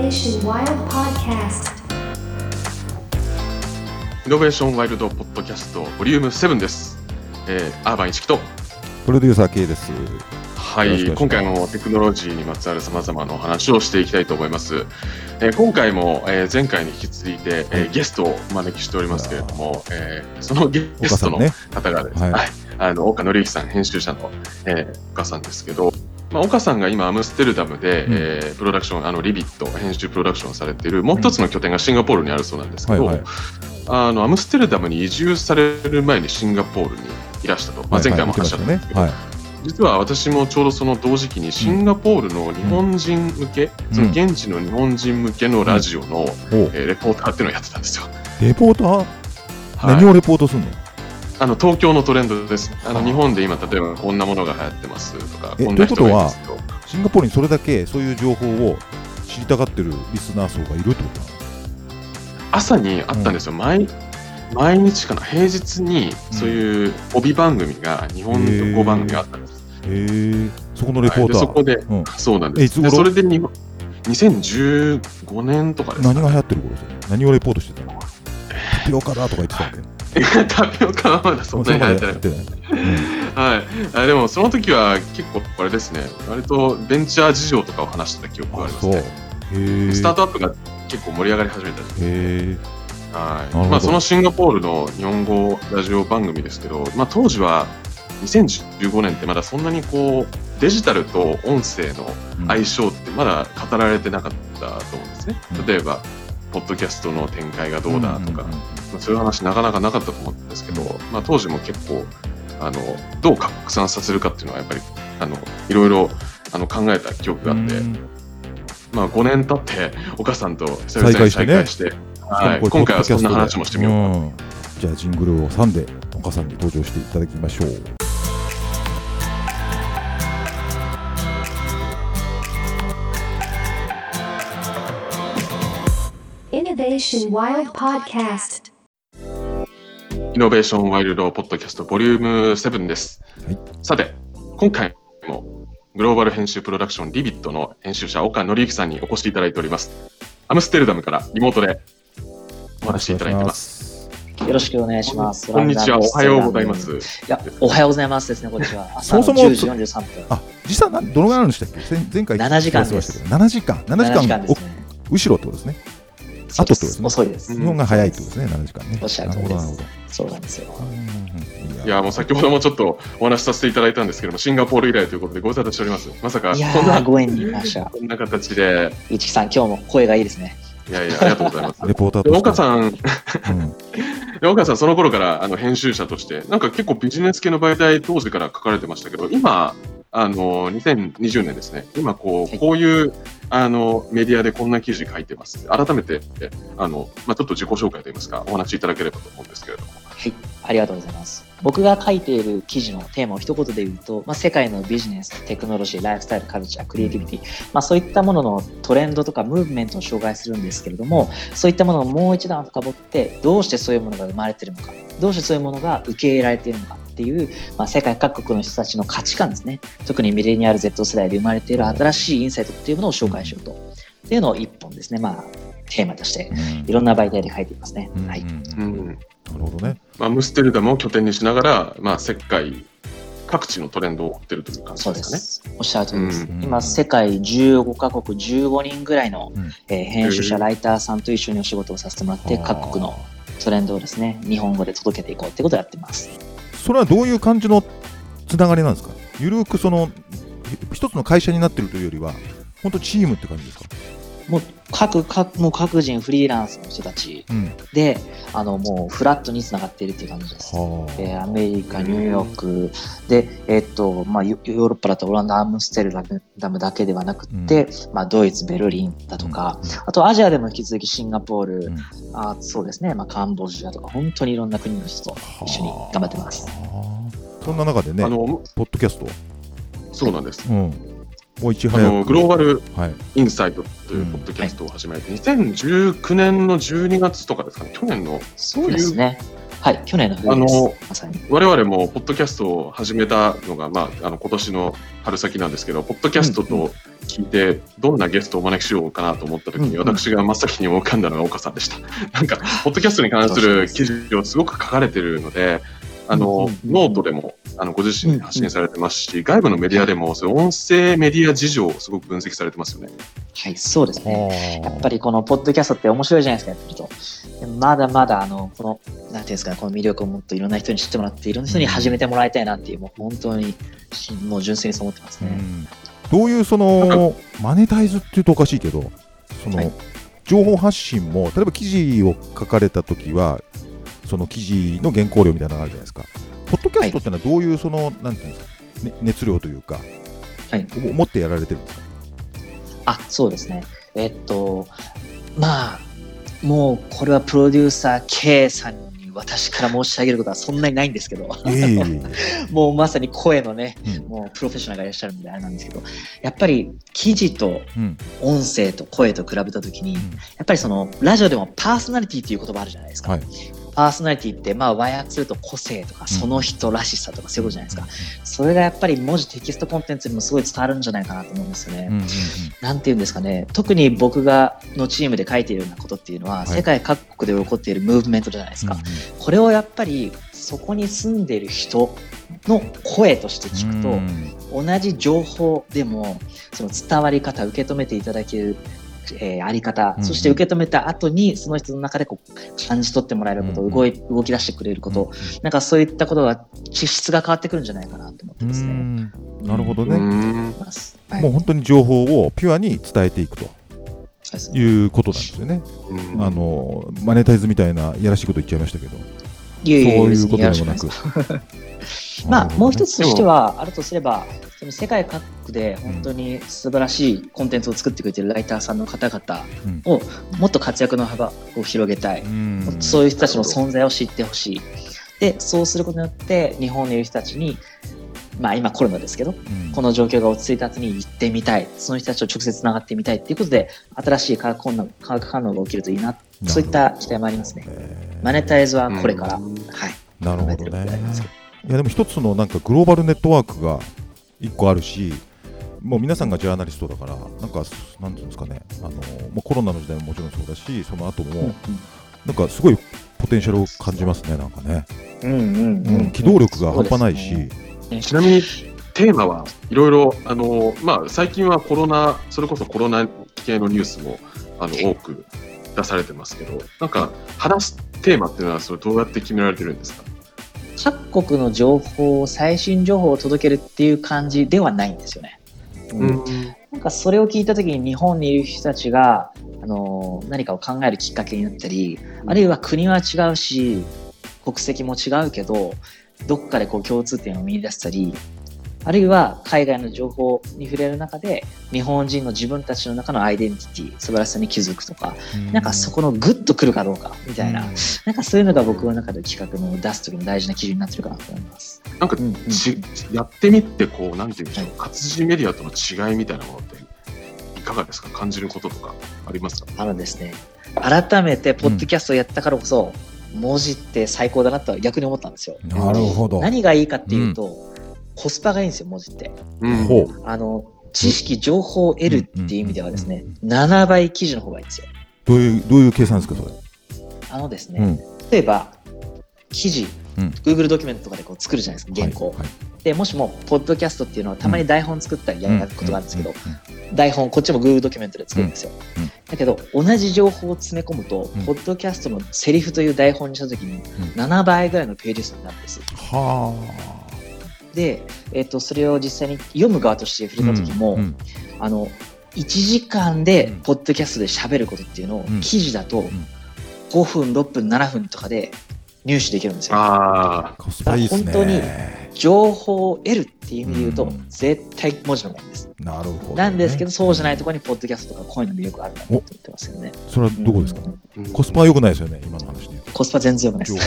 Innovation Wild Podcast. イノベーションワイルドポッドキャストボリューム7です。えー、アーバン一木と、プロデューサー K です。はい、今回もテクノロジーにまつわるさまざまなお話をしていきたいと思います。えー今回も、えー前回に引き続いて、えーゲストをお招きしておりますけれども、えーそのゲゲストの。方がですね、はいはい、あの岡紀之さん、編集者の、えー岡さんですけど、まあ、岡さんが今、アムステルダムで、うんえープロダクション、あのリビット、編集プロダクションされている、もう一つの拠点がシンガポールにあるそうなんですけど、はいはい。あのアムステルダムに移住される前にシンガポールにいらしたと、まあ、前回も話したんですけど、はい。実は私もちょうどその同時期にシンガポールの日本人向け、うんその現地の日本人向けのラジオの、おえーレポーターっていうのをやってたんですよ。レポーター、はい何をレポートするのあの東京のトレンドです。あのはあ日本で今、例えばこんなものが流行ってますとか、えこんな人がいますと。シンガポールにそれだけそういう情報を知りたがってるリスナー層がいるってこと朝にあったんですよ、毎毎日かな、平日にそういう帯番組が、日本語番組があったんです。へえ、そこのレポーター。はい。でそこで、うん。そうなんです。えいつ頃？でそれでに2015年とかですか、何が流行ってる頃それ？何をレポートしてたの？タピオカだとか言ってたわけ？タピオカはまだそんなに流行ってない。はい、あでもその時は結構あれですね、割とベンチャー事情とかを話してた記憶がありますね。え。スタートアップが結構盛り上がり始めた。はいまあ、そのシンガポールの日本語ラジオ番組ですけど、まあ、当時は2015年ってまだそんなにこうデジタルと音声の相性ってまだ語られてなかったと思うんですねうん。例えば、ポッドキャストの展開がどうだとか、そういう話なかなかなかったと思うんですけど、まあ、当時も結構あのどう拡散させるかっていうのはやっぱりあのいろいろあの考えた記憶があって、うん。まあ、5年経って岡さんと久々に再会してはい、今回はそんな話もしてみようか。うん。じゃあジングルを挟んで岡さんに登場していただきましょう Innovation Wild Podcast. イノベーションワイルドポッドキャストボリューム7です、はい。さて今回もグローバル編集プロダクションリビットの編集者岡紀之さんにお越しいただいております。アムステルダムからリモートでお話しいただいてます。よろしくお願いします。こんにちは。おはようございます。いや、おはようございますですね、こんにちは。そもそも10時43分。あ実際などのぐらいあるんでしたっけ？前前回7時間です。聞かせましたけど7時間7時7時間後ろってことですね後ってことですね。遅いです。うん日本が早いってことですね7時間ね。おっしゃる通りですそうなんですよ。いやもう先ほどもちょっとお話しさせていただいたんですけどもシンガポール以来ということでご無沙汰しております。まさかこんなー、ご縁にいました。こんな形で。市木さん、今日も声がいいですね。いやいやありがとうございます。レポーターでとして。岡さん。うん。で岡さん、その頃からあの編集者として、なんか結構ビジネス系の媒体、当時から書かれてましたけど、今、あの2020年ですね、今こう、はいこういうあのメディアでこんな記事書いてます。改めて、あのまあ、ちょっと自己紹介といいますか、お話しいただければと思うんですけれども。はい、ありがとうございます。僕が書いている記事のテーマを一言で言うと、まあ、世界のビジネス、テクノロジー、ライフスタイル、カルチャー、クリエイティビティ、まあ、そういったもののトレンドとかムーブメントを紹介するんですけれども、そういったものをもう一段深掘って、どうしてそういうものが生まれているのか、どうしてそういうものが受け入れられているのかっていう、まあ、世界各国の人たちの価値観ですね。特にミレニアル Z 世代で生まれている新しいインサイトっていうものを紹介しようと。っていうのを一本ですね、まあ、テーマとして、いろんな媒体で書いていますね。うんはい。うんなるほどねまあ、アムステルダムを拠点にしながら、まあ、世界各地のトレンドを追ってるという感じそうでですかね。す。おっしゃる通りです。うん今、世界15カ国15人ぐらいの、うんえー編集者、ライターさんと一緒にお仕事をさせてもらって、各国のトレンドをですね、日本語で届けていこうってことをやってます。それはどういう感じのつながりなんですか？ゆるくその一つの会社になってるというよりは本当チームって感じですか？もう各各もう各人フリーランスの人たち。うん。で、あのもうフラットにつながっているっていう感じです。はあ。えーアメリカ、ニューヨーク。で、えっとまあ、ヨヨーロッパだとオランダ、アムステルダムだけではなくって、まあ、ドイツ、ベルリンだとか、あとアジアでも引き続きシンガポール、うん。あそうですね、まあ、カンボジアとか、本当にいろんな国の人と一緒に頑張ってます。はあそんな中でねあのポッドキャスト？そうなんです。うんもういちあ早くのグローバルはいインサイトというポッドキャストを始めて、2019年の12月とかですかね、去年のそうですね。はい、去年の冬です。あのまさに。我々もポッドキャストを始めたのが、まあ、あの今年の春先なんですけど、ポッドキャストと聞いて、どんなゲストをお招きしようかなと思った時に、うんうん私が真っ先に浮かんだのが岡さんでした。なんか、ポッドキャストに関する記事をすごく書かれてるので、あの、うんうんうんノートでもあのご自身で発信されてますし、外部のメディアでも、そういう音声メディア事情をすごく分析されてますよね。はい、そうですね。やっぱりりこのポッドキャストって面白いじゃないですか、やってると。でまだまだ、あの、この、なんていうんですかね、この魅力をもっといろんな人に知ってもらって、いろんな人に始めてもらいたいなっていう、もう本当に、もう純粋にそう思ってますね。どういうそのマネタイズっていうとおかしいけど、その、はい情報発信も、例えば記事を書かれたときは、その記事の原稿料みたいなのがあるじゃないですか。ポッドキャストってのはどういうその、なんていうんですか、ね、熱量というか、はいお持ってやられてるんですか？あ、そうですね。えっと、まあ、もうこれはプロデューサー K さんに私から申し上げることはそんなにないんですけど、ええ もうまさに声のね、うんもうプロフェッショナルがいらっしゃるんであれなんですけど、やっぱり記事とうん音声と声と比べたときに、やっぱりそのラジオでもパーソナリティっていう言葉あるじゃないですか。はいパーソナリティってまあ和訳すると個性とかその人らしさとかそういうことじゃないですか。それがやっぱり文字テキストコンテンツにもすごい伝わるんじゃないかなと思うんですよね。うんうんうんなんて言うんですかね、特に僕がのチームで書いているようなことっていうのは、い世界各国で起こっているムーブメントじゃないですか。これをやっぱりそこに住んでいる人の声として聞くと、うん同じ情報でもその伝わり方受け止めていただける、えーあり方、うんそして受け止めた後にその人の中でこう感じ取ってもらえること、うん動い動き出してくれること、なんかそういったことが地質が変わってくるんじゃないかなと思ってうますね。ん。なるほどうね、もう本当に情報をピュアに伝えていくと。いうことなんですよね。うん。あのマネタイズみたいないやらしいこと言っちゃいましたけど、そういうことでもなく。まあ、もう一つとしては、あるとすれば、その世界各国で本当に素晴らしいコンテンツを作ってくれてるライターさんの方々うんをもっと活躍の幅を広げたい。うんそういう人たちの存在を知ってほしい。で、そうすることによって、日本にいる人たちに、まあ今コロナですけど、うんこの状況が落ち着いた後に行ってみたい。その人たちと直接つながってみたいっていうことで、新しい化学反応化学反応が起きるといいな。そういった期待もありますね。えーマネタイズはこれから、うんはい。なるほどね。いやでも一つのなんかグローバルネットワークが一個あるし、もう皆さんがジャーナリストだから、なんかなんていうんですかね、あのもうコロナの時代ももちろんそうだし、その後もなんかすごいポテンシャルを感じますね、なんかね。うんうんうんううんん。機動力が半端ないしねちなみにテーマはいろいろ、あの、まあ、最近はコロナ、それこそコロナ系のニュースも、あの、多く出されてますけど、なんか、話すテーマっていうのは、それどうやって決められてるんですか？各国の情報、最新情報を届けるっていう感じではないんですよね。うん。なんかそれを聞いたときに日本にいる人たちが、あの何かを考えるきっかけになったり、あるいは国は違うし、国籍も違うけど、どっかでこう共通点を見出したり、あるいは海外の情報に触れる中で、日本人の自分たちの中のアイデンティティ、素晴らしさに気づくとか、なんかそこのグッとくるかどうかみたいな、なんかそういうのが僕の中で企画の出す時の大事な基準になってるかなと思います。なんかうんうんち、やってみて、こう、なんていうんでしょう、活字メディアとの違いみたいなものって、いかがですか？感じることとかありますか？あのですね、改めてポッドキャストをやったからこそ、文字って最高だなとは逆に思ったんですよ。なるほど。何がいいかっていうと、コスパがいいんですよ、文字って。うんほうあの、知識、情報を得るっていう意味ではですね、7倍記事の方がいいんですよ。どういうどういう計算ですかそれ？あのですね、うん例えば、記事、うん。Google ドキュメントとかでこう作るじゃないですか、原稿。はい。はいで、もしも、ポッドキャストっていうのはたまに台本作ったりやることがあるんですけど、うん台本、こっちも Google ドキュメントで作るんですよ。だけど、同じ情報を詰め込むと、うん。ポッドキャストのセリフという台本にしたときに、7倍ぐらいのページ数になるんです。はで、えっとそれを実際に読む側として触れた時も、あの1時間でうん。ポッドキャストで喋ることっていうのを、うん。記事だと5分6分7分とかで入手できるんですよ。あコスパいいですね。本当に情報を得るっていう意味で言うと、うん絶対文字の方がいいんです。なるほどね、なんですけど、そうじゃないところにポッドキャストとか声の魅力があるなと思ってますよね。それはどこですか、うんーコスパは良くないですよね、今の話で。コスパ全然良くない情で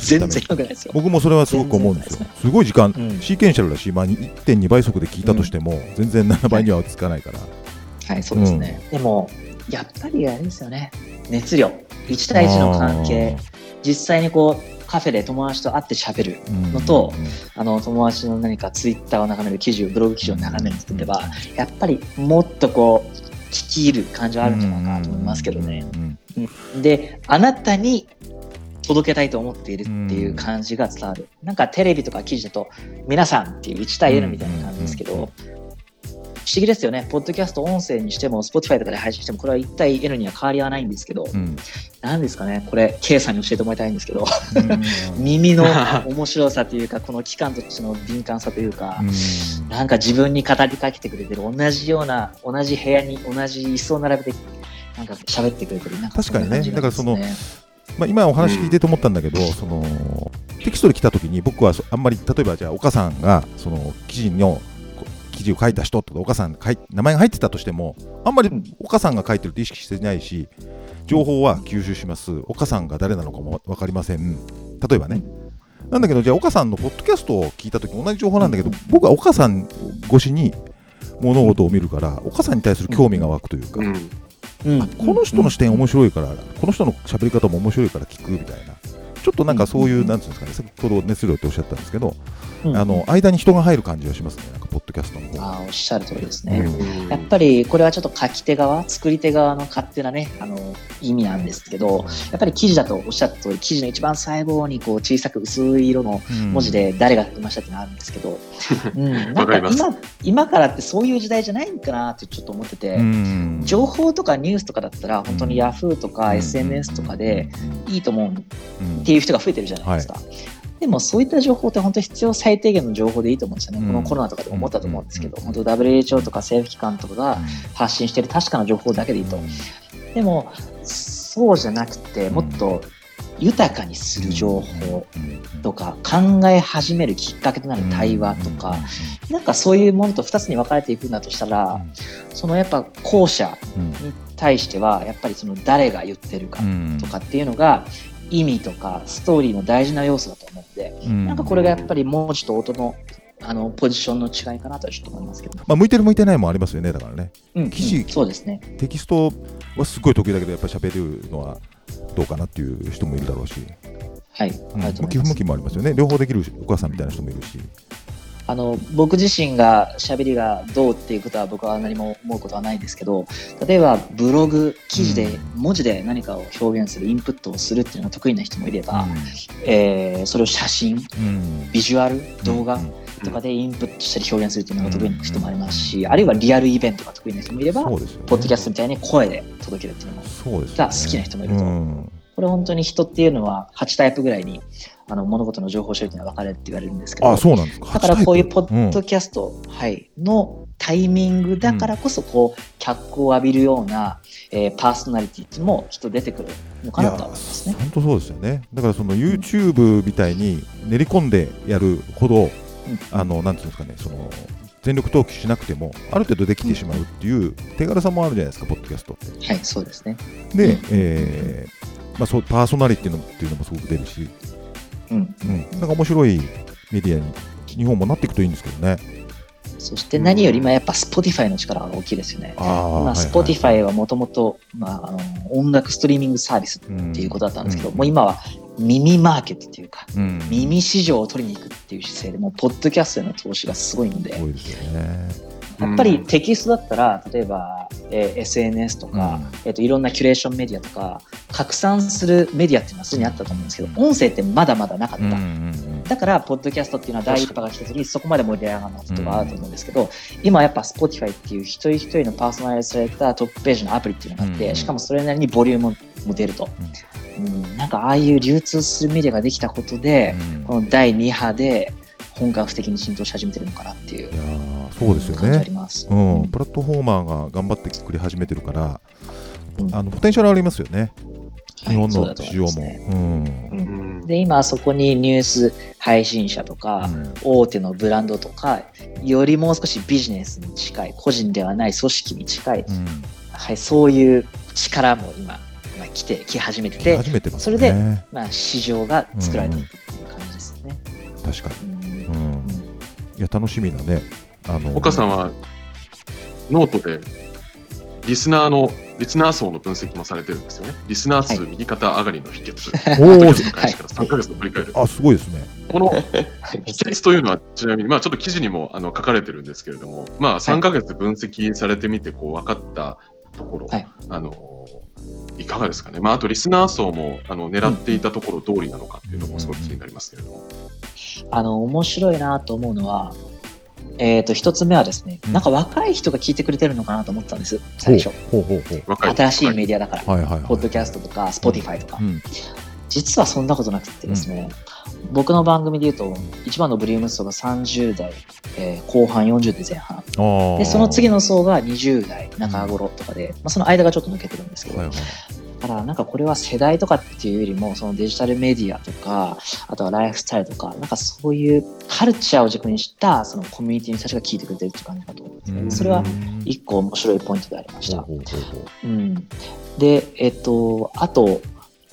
す。全然良くないですよ。僕もそれはすごく思うんですよ。すごい時間、うんシーケンシャルだし、まあ、1.2倍速で聞いたとしても、全然7倍にはつかないから。はい、そうですね。でも、やっぱりあれですよね。熱量。1対1の関係。実際にこう、カフェで友達と会って喋るうんのとあの友達の何かツイッターを眺める記事をブログ記事を眺めるって言えばやっぱりもっとこう聞き入る感じはあるんじゃないかなと思いますけどね。うんであなたに届けたいと思っているっていう感じが伝わる。なんかテレビとか記事だと皆さんっていう1対 N みたいな感じですけど、うんうん不思議ですよね。ポッドキャスト音声にしても Spotify とかで配信してもこれは1対 N には変わりはないんですけど、うん。なんですかね、これ K さんに教えてもらいたいんですけど、うん。耳の面白さというか、この期間としての敏感さというか、うん。なんか自分に語りかけてくれてる同じような同じ部屋に同じ椅子を並べてなんか喋ってくれてるなんか確かにね。だからそのしまあ、今お話聞いてと思ったんだけど、そのテキストで来た時に僕はそあんまり例えばじゃあ岡さんがその記事のこ記事を書いた人とか岡さん名前が入ってたとしてもあんまり岡さんが書いてるって意識してないし情報は吸収します。岡さんが誰なのかも分かりません。例えばね。なんだけどじゃあ岡さんのポッドキャストを聞いた時同じ情報なんだけど僕は岡さん越しに物事を見るから岡さんに対する興味が湧くというか、この人の視点面白いから、この人の喋り方も面白いから聞くみたいな、ちょっとなんかそういう、うんなんていうんですかね、先ほど熱量っておっしゃったんですけど、うん。あの間に人が入る感じがしますね、なんかポッドキャストの方。が。あーおっしゃる通りですね、うん。やっぱりこれはちょっと書き手側作り手側の勝手なねあの意味なんですけどやっぱり記事だとおっしゃった通り記事の一番細部にこう小さく薄い色の文字で誰が書きましたってのあるんですけど、うん、なんわか今今からってそういう時代じゃないんかなってちょっと思ってて、うん。情報とかニュースとかだったら本当にうん。Yahoo とか SNS とかでいいと思うっうん。ていう人が増えてるじゃないですか。でもそういった情報って本当に必要最低限の情報でいいと思うんですよね。うん。このコロナとかでも思ったと思うんですけど、うん。本当 WHO とか政府機関とかが発信している確かな情報だけでいいと。でもそうじゃなくてもっと豊かにする情報とか考え始めるきっかけとなる対話とか、なんかそういうものと2つに分かれていくんだとしたら、そのやっぱ後者に対してはやっぱりその誰が言ってるかとかっていうのが意味とかストーリーの大事な要素だと思って、なんかこれがやっぱり文字と音のあのポジションの違いかなとはちょっと思いますけど、まあ、向いてる向いてないもありますよね、だからね。うん記事うんそうですね。テキストはすごい得意だけど、やっぱり喋るのはどうかなっていう人もいるだろうし、はい、うんうございます向き不向きもありますよね。両方できるお母さんみたいな人もいるし。あの僕自身が喋りがどうっていうことは僕は何も思うことはないんですけど例えばブログ記事で文字で何かを表現するインプットをするっていうのが得意な人もいれば、えーそれを写真うん。ビジュアル動画うん。とかでインプットしたり表現するっていうのが得意な人もありますし、あるいはリアルイベントが得意な人もいれば、ね。ポッドキャストみたいに声で届けるっていうのもが好きな人もいると。うんこれ本当に人っていうのは8タイプぐらいにあの物事の情報処理っていうのは分かれるって言われるんですけどあ、そうなんですか。だからこういうポッドキャスト、はい、のタイミングだからこそこう脚光を浴びるような、えーパーソナリティっもきっと出てくるのかなとは思いますね。本当そうですよね。だからその YouTube みたいに練り込んでやるほど、あのなんていうんですかね、その全力投球しなくてもある程度できてしまうっていう手軽さもあるじゃないですか、ポッドキャストって。はい、そうですね。で、うんえーまあそうパーソナリティのっていうのもすごく出るし、うん、うん、なんか面白いメディアに日本もなっていくといいんですけどね。そして何よりもやっぱ Spotify の力が大きいですよね。あまあ、Spotify はもともと音楽ストリーミングサービスっていうことだったんですけど、うん。もう今は耳マーケットっていうか、うん、耳市場を取りに行くっていう姿勢で、もうポッドキャストへの投資がすごいので、でね。やっぱりテキストだったら、例えば、えー SNS とか、えっといろんなキュレーションメディアとか、拡散するメディアっていうのはすでにあったと思うんですけど、音声ってまだまだなかった。うんうんうん。だから、ポッドキャストっていうのは第一波が来た時にそこまで盛り上がらなかったことがあると思うんですけど、今やっぱ Spotify っていう一人一人のパーソナライズされたトップページのアプリっていうのがあって、うんしかもそれなりにボリュームも出ると。うん、なんかああいう流通するメディアができたことで、うん。この第2波で本格的に浸透し始めてるのかなっていうそうですよね。うん、プラットフォーマーが頑張ってくれ始めてるから、うん。あのポテンシャルありますよね、日本の市場も。思いますね。うん。うん。で、今そこにニュース配信者とか、大手のブランドとか、よりもう少しビジネスに近い、個人ではない組織に近い、うん。はい、そういう力も今、まあ、来て、来始めてて、始めてますそれでね。まあ、市場が作られていくっていう感じですね。確かうん。に。うん、いや、楽しみだね。あの岡さんはノートでリスナーのリスナー層の分析もされてるんですよね。リスナー数はい右肩上がりの秘訣。お開始から3ヶ月の振り返る。あ、すごいですね。この秘訣というのは、ちなみに、まあ、ちょっと記事にもあの書かれてるんですけれども、まあ、3ヶ月分析されてみて、こう、分かったところ、はいあの、いかがですかね。まあ、あと、リスナー層も、あの、狙っていたところ通りなのかっていうのもすごく気になりますけれども。あの、面白いなと思うのは、えっ、と、一つ目はですね、うんなんか若い人が聞いてくれてるのかなと思ったんです、最初。ほうほうほう新しいメディアだから。はいはいはい。ポッドキャストとか、 Spotify とかう。ん。実はそんなことなくてですね、僕の番組で言うと、一番のボリューム層が30代、えー後半40代前半。で、その次の層が20代中頃とかで、まあ、その間がちょっと抜けてるんですけど、はいはい。だからなんかこれは世代とかっていうよりも、そのデジタルメディアとか、あとはライフスタイルとか、なんかそういうカルチャーを軸にしたそのコミュニティの人たちが聞いてくれてるっていう感じだと思うんですね。それは一個面白いポイントでありました。うん。で、えっと、あと、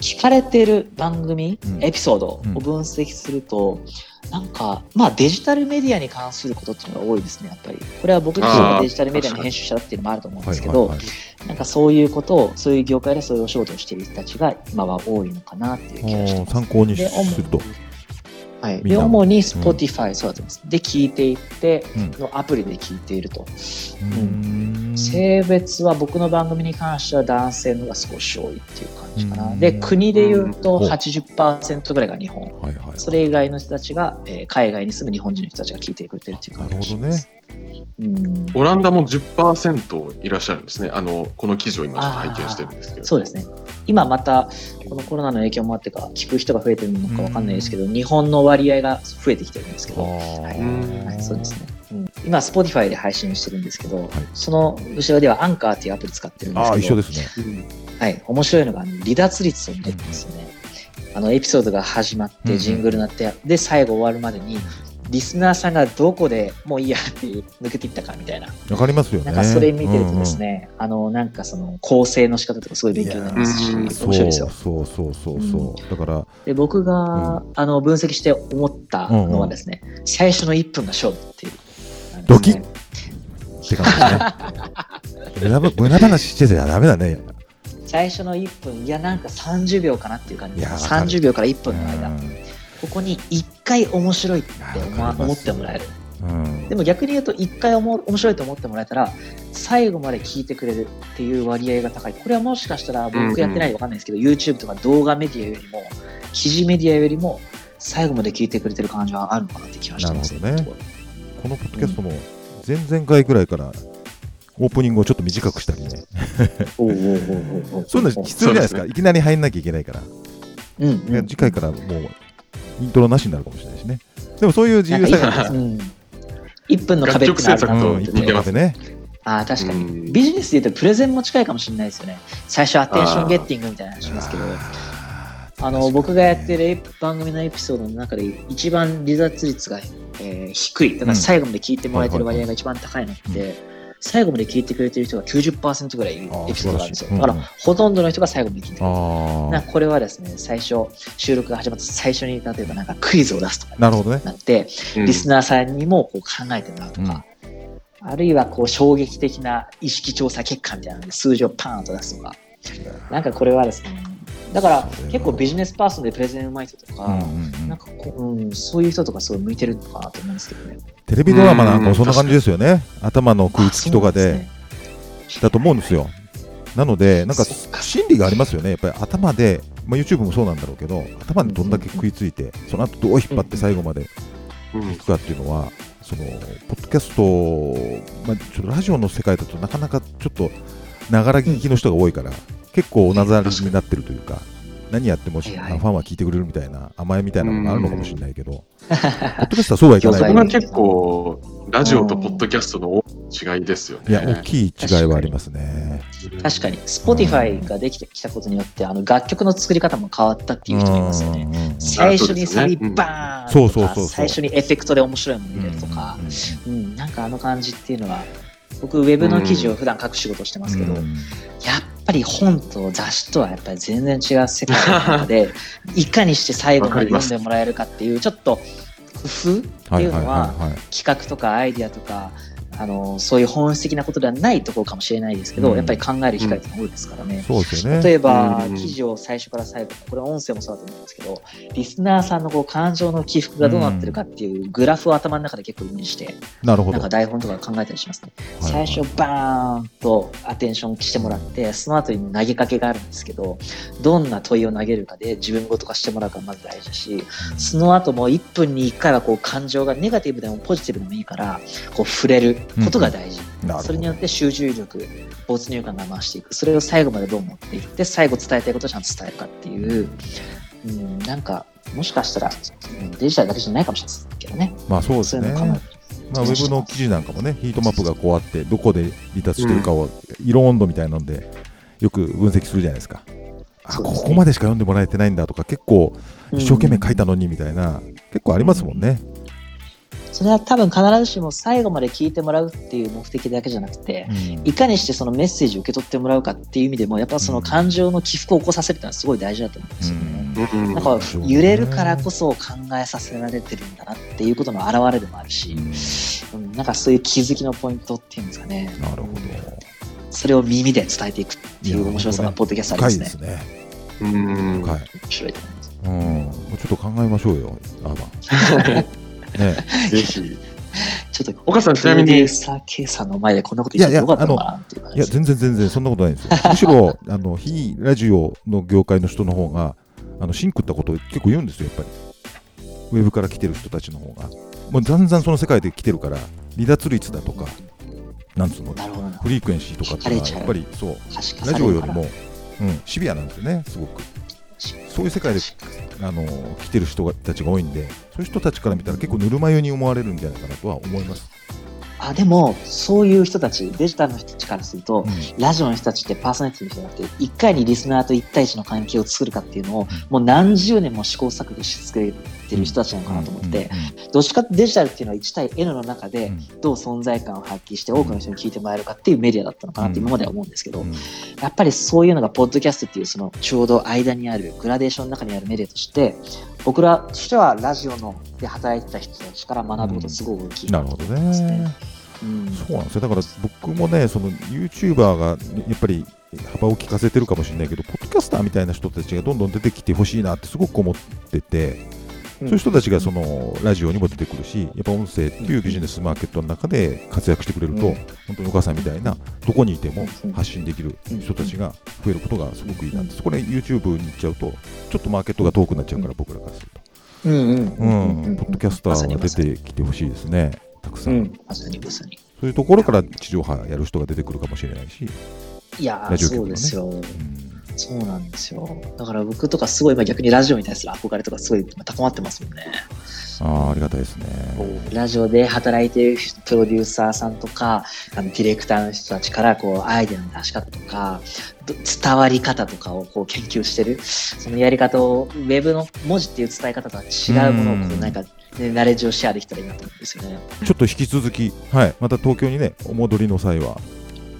聞かれてる番組、うんエピソードを分析すると、なんか、まあデジタルメディアに関することっていうのが多いですね、やっぱり。これは僕自身がデジタルメディアの編集者だっていうのもあると思うんですけど、なんかそういうことを、そういう業界でそういうお仕事をしている人たちが今は多いのかなっていう気がしてます。参考にすると。はい、で主に Spotify、そうだと思います。で、聞いていって、うんのアプリで聞いていると。うーん性別は僕の番組に関しては男性の方が少し多いっていう感じかな。うんで、国で言うとうん80%ぐらいが日本。はいはい。それ以外の人たちが、えー海外に住む日本人の人たちが聞いてくれてるっていう感じがします。うん、オランダも10%いらっしゃるんですね。あの、この記事を今ちょっと拝見してるんですけど。そうですね。今また、このコロナの影響もあってか、聞く人が増えてるのかわかんないですけど、日本の割合が増えてきてるんですけど、はいうんはい、そうですね。うん今、Spotify で配信してるんですけど、その後ろではアンカーっていうアプリ使ってるんですああ、けど、一緒ですね。うんはい、面白いのが、離脱率を見れるんですよね。あの、エピソードが始まっうんて、ジングルになって、で、最後終わるまでに、リスナーさんがどこでもういいやっていう抜けていったかみたいな。わかりますよね。なんかそれ見てるとですね、あの、なんかその構成の仕方とかすごい勉強になりますし、面うん。白いですよ。そうそうそうそうそう。だから、で、僕が、あの、分析して思ったのはですね、最初の1分が勝負っていう。ドキッって感じね。無駄ば無駄話してちゃダメだね。最初の1分、いや、なんか30秒かなっていう感じでいやわかる30秒から1分の間、うんここに1回面白いって思ってもらえる。うんでも逆に言うと、1回おも面白いと思ってもらえたら、最後まで聞いてくれるっていう割合が高い。これはもしかしたら、僕やってないで分かんないですけど、YouTube とか動画メディアよりも、記事メディアよりも、最後まで聞いてくれてる感じはあるのかなって気がしてますねこのポッドキャストも前々回ぐらいからオープニングをちょっと短くしたりね。そういうの必要じゃないですか。いきなり入んなきゃいけないから。うんうん次回からもうイントロなしになるかもしれないしね。でもそういう自由さがあるうん、1分の壁ってのあるなうん、楽曲制作と一分までね。ああ、確かに。うんビジネスで言うとプレゼンも近いかもしれないですよね。最初アテンションゲッティングみたいな話しますけど、あの、僕がやってる番組のエピソードの中で一番離脱率が、えー低い。だから最後まで聞いてもらえてる割合が一番高いのって、最後まで聞いてくれてる人が90%ぐらいいるエピソードがあるんですよ。だから、ほとんどの人が最後まで聞いてくれてなこれはですね、最初、収録が始まった最初に、例えばなんかクイズを出すとかーなるほどね。なって、うん。リスナーさんにもこう考えてもらうとか、あるいはこう衝撃的な意識調査結果みたいなので数字をパーンと出すとか、なんかこれはですね、だから結構ビジネスパーソンでプレゼンうまい人とか、なんかこう、うん、そういう人とかすごい向いてるのかなと思うんですけどね。テレビドラマなんかもそんな感じですよね。頭の食いつきとかで、だと思うんですよ。なので、なんか心理がありますよね。やっぱり頭で、まあ、YouTube もそうなんだろうけど、頭でどんだけ食いついて、その後どう引っ張って最後までうんいくかっていうのは、そのポッドキャスト、まあ、ちょっとラジオの世界だとなかなかちょっとながら聞きの人が多いから、結構おなざりになってるというか、何やってもし、はいはい。ファンは聞いてくれるみたいな甘えみたいなものがあるのかもしれないけど、ポッドキャストはそうはいかない。そこが結構、ラジオとポッドキャストの違いですよね。いや、大きい違いはありますね。確かに、Spotify ができてきたことによって、あの楽曲の作り方も変わったっていう人もいますよね。最初にサビバーンそうとかそうそう。最初にエフェクトで面白いもの入れるとか、うん、なんかあの感じっていうのは、僕、ウェブの記事を普段書く仕事をしてますけど、うん。やっぱり本と雑誌とはやっぱり全然違う世界の中で、いかにして最後まで読んでもらえるかっていう、ちょっと工夫っていうのは、はい。企画とかアイディアとか、ああのそういう本質的なことではないところかもしれないですけど、うんやっぱり考える機会って多いですからね。そうですよね。例えば、うん記事を最初から最後これ音声もそうだと思うんですけどリスナーさんのこう感情の起伏がどうなってるかっていうグラフを頭の中で結構イメージしてなるほど。なんか台本とか考えたりしますね。はいはい最初バーンとアテンションしてもらってその後に投げかけがあるんですけどどんな問いを投げるかで自分ごと化してもらうかがまず大事だしその後も1分に1回はこう感情がネガティブでもポジティブでもいいからこう触れることが大事、なるほど。それによって集中力没入感が増していく。それを最後までどう持っていって最後伝えたいことをちゃんと伝えるかっていう、うん、なんかもしかしたら、うんデジタルだけじゃないかもしれないですけどね。まあそうですね。まあ、ウェブの記事なんかもね、ヒートマップがこうあって、どこで離脱してるかを、色温度みたいなので、よく分析するじゃないですか。あ、ね。ここまでしか読んでもらえてないんだとか、結構、一生懸命書いたのにみたいな、結構ありますもんね。それは多分必ずしも最後まで聞いてもらうっていう目的だけじゃなくて、うんいかにしてそのメッセージを受け取ってもらうかっていう意味でも、やっぱその感情の起伏を起こさせるっていうのはすごい大事だと思うんですよね。うんなんか揺れるからこそ考えさせられてるんだなっていうことの表れでもあるし、うん、なんかそういう気づきのポイントっていうんですかね。なるほど。それを耳で伝えていくっていう面白さがポッドキャストあり深ますね。いですね。うん。面白いと思います。うん。ちょっと考えましょうよ、アーバン。ね ぜひ。ちょっと、岡さんちなみにプロデューサー K さんの前でこんなこと言ってよかった？のかなっていや。全然全然そんなことないですよ。むしろ、あの、非ラジオの業界の人の方が、あの、シンクったことを結構言うんですよ、やっぱり。ウェブから来てる人たちの方が。もうだんだんその世界で来てるから、離脱率だとか、なんつうの。フリークエンシーとかっていうのは、やっぱりそう、ラジオよりも、うん、シビアなんですよね、すごく。そういう世界であの来てる人たちが多いんで、そういう人たちから見たら結構ぬるま湯に思われるんじゃないかなとは思います。あでもそういう人たちデジタルの人たちからすると、うん。ラジオの人たちってパーソナリティの人じゃなくていかにリスナーと1対1の関係を作るかっていうのを、もう何十年も試行錯誤し作ってる人たちなのかなと思って、どっちかってデジタルっていうのは1対 N の中でどう存在感を発揮して多くの人に聞いてもらえるかっていうメディアだったのかなって今までは思うんですけど、やっぱりそういうのがポッドキャストっていうそのちょうど間にあるグラデーションの中にあるメディアとして僕らとしてはラジオので働いてた人たちから学ぶことすごく大きいなるほどね。うん。そうなんですよ。だから僕もね、その YouTuber がやっぱり幅を利かせてるかもしれないけど、ポッドキャスターみたいな人たちがどんどん出てきてほしいなってすごく思ってて、そういう人たちがそのラジオにも出てくるし、やっぱ音声っていうビジネスマーケットの中で活躍してくれると、うん。本当にお母さんみたいな、どこにいてもうん。発信できる人たちが増えることがすごくいいなって、そこで YouTube に行っちゃうと、ちょっとマーケットが遠くなっちゃうから、僕らからすると。うんうんうん、ポッドキャスターが出てきてほしいですね、たくさ。うん。んまさにまさに。そういうところから地上波やる人が出てくるかもしれないし、いやねそうですよ。うん。そうなんですよ。だから僕とかすごい今逆にラジオに対する憧れとかすごい高まってますもんねああ、ありがたいですね。ラジオで働いているプロデューサーさんとかあのディレクターの人たちからこうアイデアの出し方とかど伝わり方とかをこう研究してるそのやり方をウェブの文字っていう伝え方とは違うものをこううんなんか、ね、ナレッジをシェアできたらいいなと思うんですよね。ちょっと引き続き、はい、また東京にね、お戻りの際は、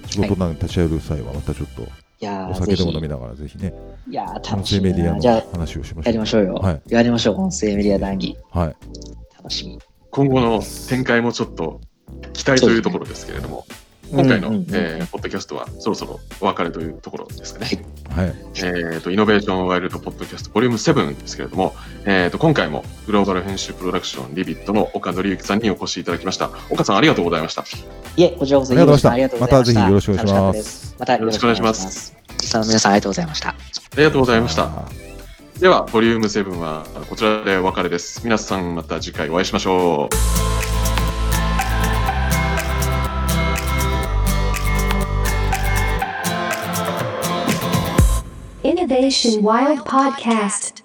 仕事なんで立ち会える際は、またちょっとお酒でも飲みながら、ぜひね、いや楽しみ声メディアだなじゃあの話をしましょう。やりましょうよ。はいやりましょう。音声メディア談義。はい。楽しみ。今後の展開もちょっと期待というところですけれども、今回の、うんうんうんえーポッドキャストはそろそろお別れというところですかね。はい。えー、とイノベーションワイルドポッドキャストボリューム7ですけれども、えー、と今回もグローバル編集プロダクションリビットの岡紀之さんにお越しいただきました。岡さんありがとうございました。いえ、こちらこそありがとうございましたありがとうございました。またぜひよろしくお願いしますまたよろしくお願いします。リスナーの皆さんありがとうございました。ありがとうございました。あでは、ボリューム7はこちらでお別れです。皆さんまた次回お会いしましょう。Wild Podcast.